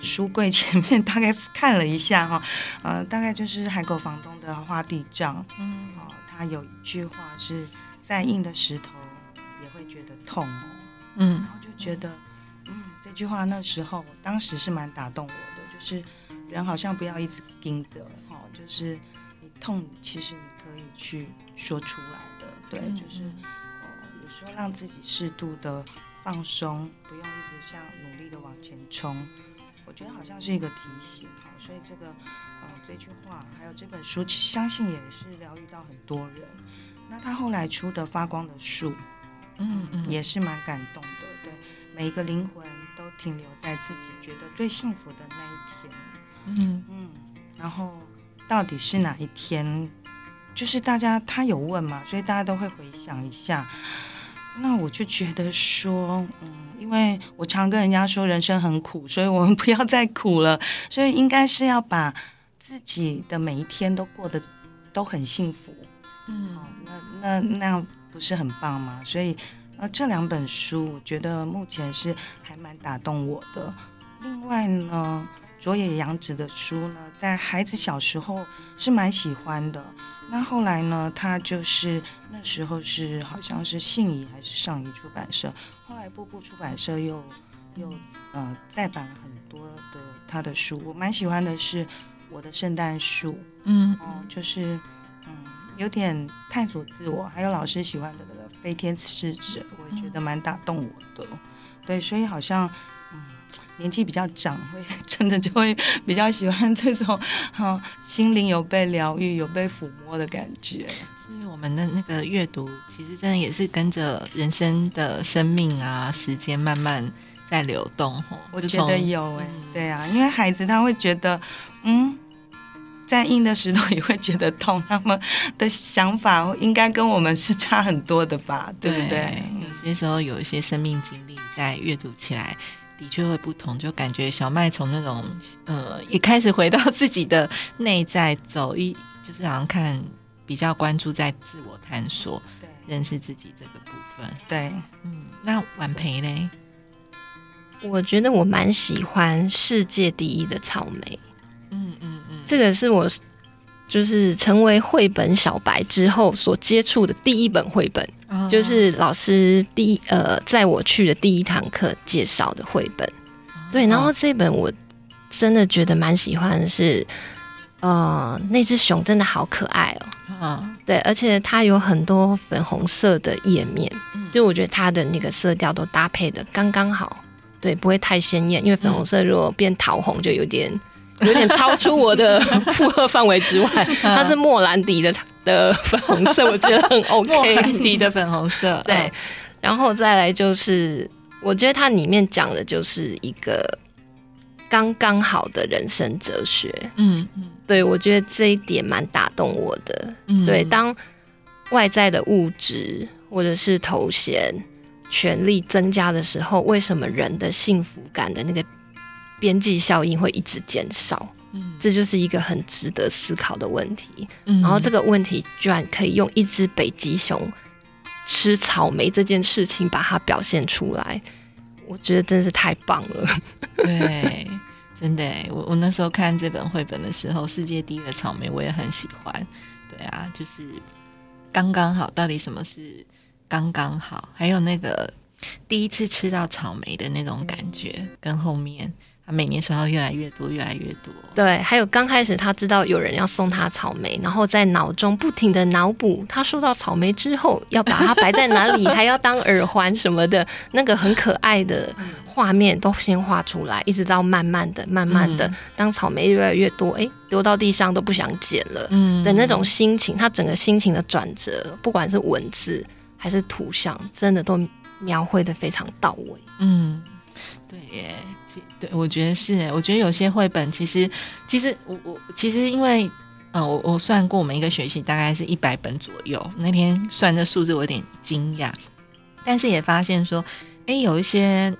书柜前面大概看了一下哈，呃，大概就是海口房东的画地藏，嗯。哦，他有一句话是再硬的石头也会觉得痛哦，嗯。然后就觉得，嗯，这句话那时候当时是蛮打动我的，就是人好像不要一直盯着，哈、就是你痛，其实你可以去说出来的，对，嗯。就是呃，有时候让自己适度的放松，不用一直像努力的往前冲，我觉得好像是一个提醒，哈，所以这个呃这句话还有这本书，相信也是疗愈到很多人。那他后来出的《发光的树》，嗯嗯，也是蛮感动的。对，每一个灵魂都停留在自己觉得最幸福的那一天。嗯嗯，然后到底是哪一天？就是大家他有问嘛，所以大家都会回想一下。那我就觉得说，嗯，因为我常跟人家说人生很苦，所以我们 不要再苦了，所以应该是要把自己的每一天都过得都很幸福。嗯哦，那那那样不是很棒吗？所以呃，这两本书我觉得目前是还蛮打动我的。另外呢，佐野洋子的书呢，在孩子小时候是蛮喜欢的。那后来呢，他就是那时候是好像是信宜还是上宜出版社，后来步步出版社又又呃再版了很多的他的书。我蛮喜欢的是《我的圣诞树》。嗯哦，就是嗯，有点探索自我，还有老师喜欢的那个飞天使者，我也觉得蛮打动我的。对，所以好像嗯，年纪比较长，会真的就会比较喜欢这种 哈、心灵有被疗愈、有被抚摸的感觉。所以我们的那个阅读，其实真的也是跟着人生的生命啊、时间慢慢在流动。吼，我觉得有哎、嗯对啊，因为孩子他会觉得，嗯，再硬的石头也会觉得痛，他们的想法应该跟我们是差很多的吧，对不对？有些时候有一些生命经历在阅读起来。的确会不同，就感觉小麦从那种呃，也开始回到 自己的内在走一，就是好像看比较关注在自我探索、对认识自己这个部分。对，嗯，那婉培嘞？我觉得我蛮喜欢世界第一的草莓，嗯嗯嗯，这个是我就是成为绘本小白之后所接触的第一本绘本，哦。就是老师第一呃在我去的第一堂课介绍的绘本。对，然后这本我真的觉得蛮喜欢的是，呃，那只熊真的好可爱哦。啊，对，而且它有很多粉红色的页面，嗯。就我觉得它的那个色调都搭配的刚刚好，对，不会太鲜艳，因为粉红色如果变桃红就有点有点超出我的 负荷范围之外。它是莫兰迪的的粉红色，我觉得很 OK 莫兰。迪的粉红色，对，然后再来就是，我觉得它里面讲的就是一个刚刚好的人生哲学。嗯嗯对我觉得这一点蛮打动我的。嗯，对，当外在的物质或者是头衔、权力增加的时候，为什么人的幸福感的那个边际效应会一直减少？嗯这就是一个很值得思考的问题。嗯然后这个问题居然可以用一只北极熊吃草莓这件事情把它表现出来，我觉得真是太棒了。对，真的耶，我我那时候看这本绘本的时候，《世界第一的草莓》我也很喜欢。对啊，就是刚刚好，到底什么是刚刚好？还有那个第一次吃到草莓的那种感觉，跟后面他每年收到越来越多，越来越多。对，还有刚开始他知道有人要送他草莓，然后在脑中不停的脑补他收到草莓之后要把它摆在哪里，还要当耳环什么的，那个很可爱的画面都先画出来，一直到慢慢的、慢慢的，嗯当草莓越来越多，哎，丢到地上都不想捡了嗯的那种心情，他整个心情的转折，不管是文字还是图像，真的都描绘的非常到位。嗯，对耶，其对，我觉得是，我觉得有些绘本其实，其实我我其实因为，呃，我我算过，我们一个学期大概是一百本左右。那天算这数字，我有点惊讶，但是也发现说，哎，有一些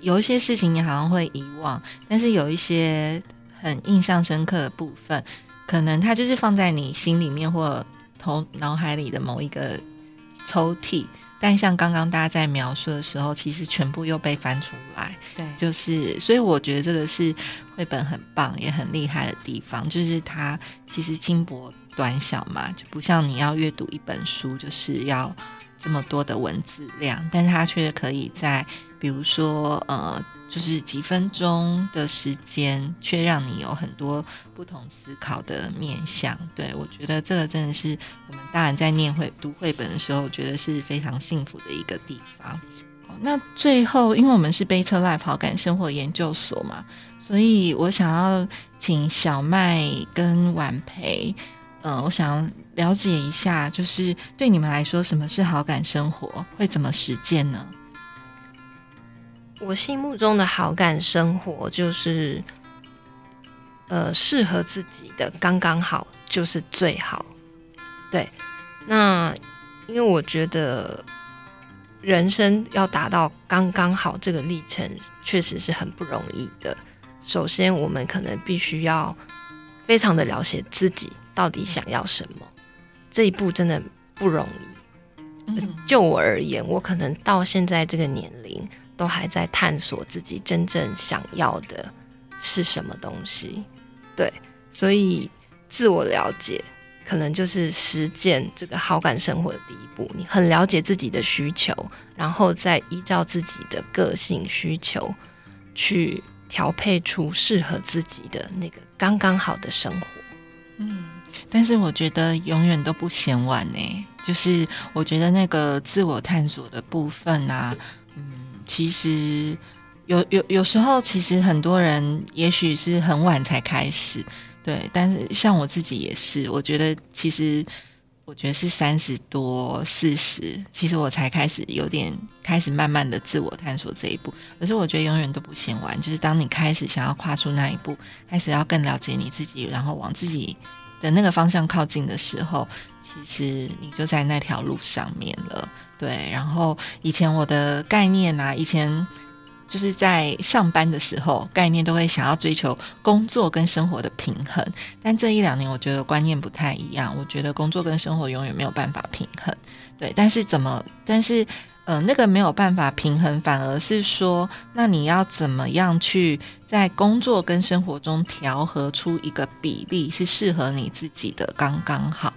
有一些事情你好像会遗忘，但是有一些很印象深刻的部分，可能它就是放在你心里面或头脑海里的某一个抽屉。但像刚刚大家在描述的时候，其实全部又被翻出来，对，就是，所以我觉得这个是绘本很棒也很厉害的地方，就是它其实轻薄短小嘛，就不像你要阅读一本书，就是要这么多的文字量，但是它却可以在比如说呃，就是几分钟的时间，却让你有很多不同思考的面向。对我觉得这个真的是我们大人在念绘读绘本的时候，觉得是非常幸福的一个地方。那最后，因为我们是杯车 Life 跑感生活研究所嘛，所以我想要请小麦跟婉培，呃，我想了解一下，就是对你们来说，什么是好感生活，会怎么实践呢？我心目中的好感生活就是，呃，适合自己的刚刚好就是最好。对，那因为我觉得人生要达到刚刚好这个历程，确实是很不容易的。首先，我们可能必须要非常的了解自己到底想要什么。这一步真的不容易。嗯就我而言，我可能到现在这个年龄，都还在探索自己真正想要的是什么东西。对，所以自我了解可能就是实践这个好感生活的第一步。你很了解自己的需求，然后再依照自己的个性需求去调配出适合自己的那个刚刚好的生活。嗯，但是我觉得永远都不嫌晚呢。就是我觉得那个自我探索的部分啊，其实有有有时候，其实很多人也许是很晚才开始，对。但是像我自己也是，我觉得其实我觉得是三十多四十，其实我才开始有点开始慢慢的自我探索这一步。可是我觉得永远都不嫌晚，就是当你开始想要跨出那一步，开始要更了解你自己，然后往自己的那个方向靠近的时候，其实你就在那条路上面了。对，然后以前我的概念啊，以前就是在上班的时候，概念都会想要追求工作跟生活的平衡，但这一两年我觉得观念不太一样，我觉得工作跟生活永远没有办法平衡。对，但是怎么，但是呃，那个没有办法平衡，反而是说，那你要怎么样去在工作跟生活中调和出一个比例，是适合你自己的刚刚好。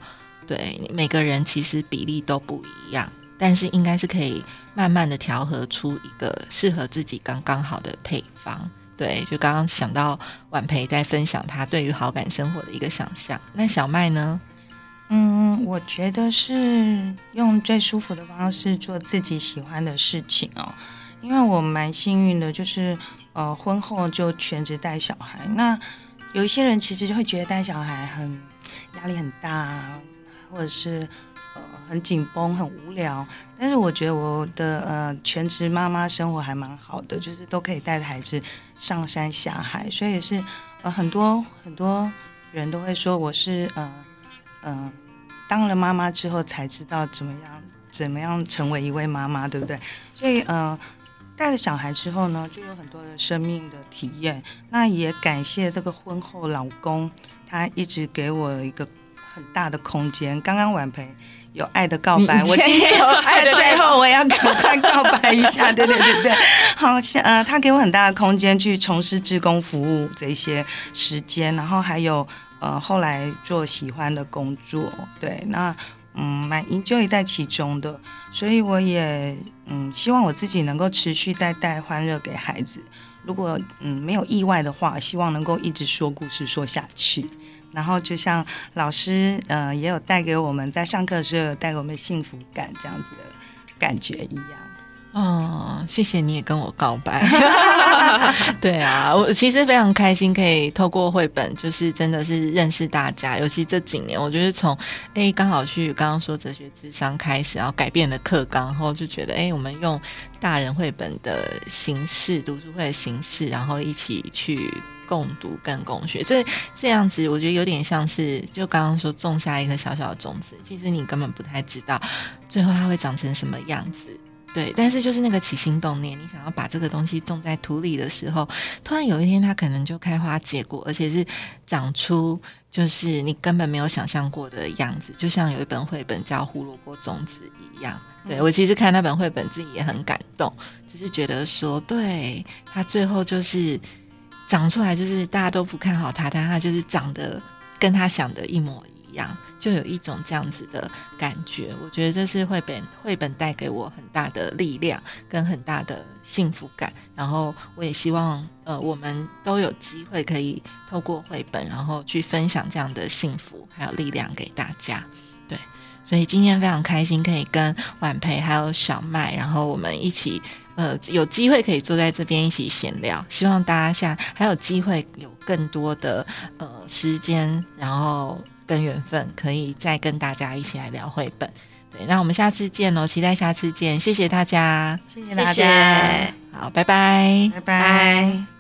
对，每个人其实比例都不一样，但是应该是可以慢慢的调和出一个适合自己刚刚好的配方。对，就刚刚想到婉培在分享他对于好感生活的一个想象，那小麦呢？嗯，我觉得是用最舒服的方式做自己喜欢的事情哦。因为我蛮幸运的，就是呃婚后就全职带小孩。那有一些人其实就会觉得带小孩很压力很大，或者是很紧绷、很无聊。但是我觉得我的呃全职妈妈生活还蛮好的，就是都可以带着孩子上山下海，所以是呃很多很多人都会说我是呃。嗯，当了妈妈之后才知道怎么样怎么样成为一位妈妈，对不对？所以，呃，带了小孩之后呢，就有很多的生命的体验。那也感谢这个婚后老公，他一直给我一个很大的空间。刚刚晚培有爱的告白，我今天在最后我要赶快告白一下，对对对对。好，像呃，他给我很大的空间去从事志工服务这些时间，然后还有。呃，后来做喜欢的工作，对，那嗯，蛮 enjoy 在其中的，所以我也嗯，希望我自己能够持续在带欢乐给孩子。如果嗯没有意外的话，希望能够一直说故事说下去。然后就像老师呃也有带给我们在上课的时候带给我们幸福感这样子的感觉一样。哦，谢谢你也跟我告白。对啊，我其实非常开心，可以透过绘本，就是真的是认识大家。尤其这几年，我觉得从哎刚好去刚刚说哲学智商开始，然后改变了课纲，然后就觉得哎，我们用大人绘本的形式，读书会的形式，然后一起去共读跟共学。这这样子，我觉得有点像是就刚刚说种下一颗小小的种子，其实你根本不太知道最后它会长成什么样子。对，但是就是那个起心动念，你想要把这个东西种在土里的时候，突然有一天它可能就开花结果，而且是长出就是你根本没有想象过的样子，就像有一本绘本叫《胡萝卜种子》一样。对我其实看那本绘本自己也很感动，就是觉得说，对它最后就是长出来，就是大家都不看好它，但它就是长得跟他想的一模一样。就有一种这样子的感觉，我觉得这是绘本绘本带给我很大的力量跟很大的幸福感。然后我也希望，呃，我们都有机会可以透过绘本，然后去分享这样的幸福还有力量给大家。对，所以今天非常开心可以跟婉培还有小麦，然后我们一起，呃，有机会可以坐在这边一起闲聊。希望大家下还有机会有更多的呃时间，然后。跟缘分，可以再跟大家一起来聊绘本。对，那我们下次见喽，期待下次见，谢谢大家，谢谢大家，好，拜拜，拜拜。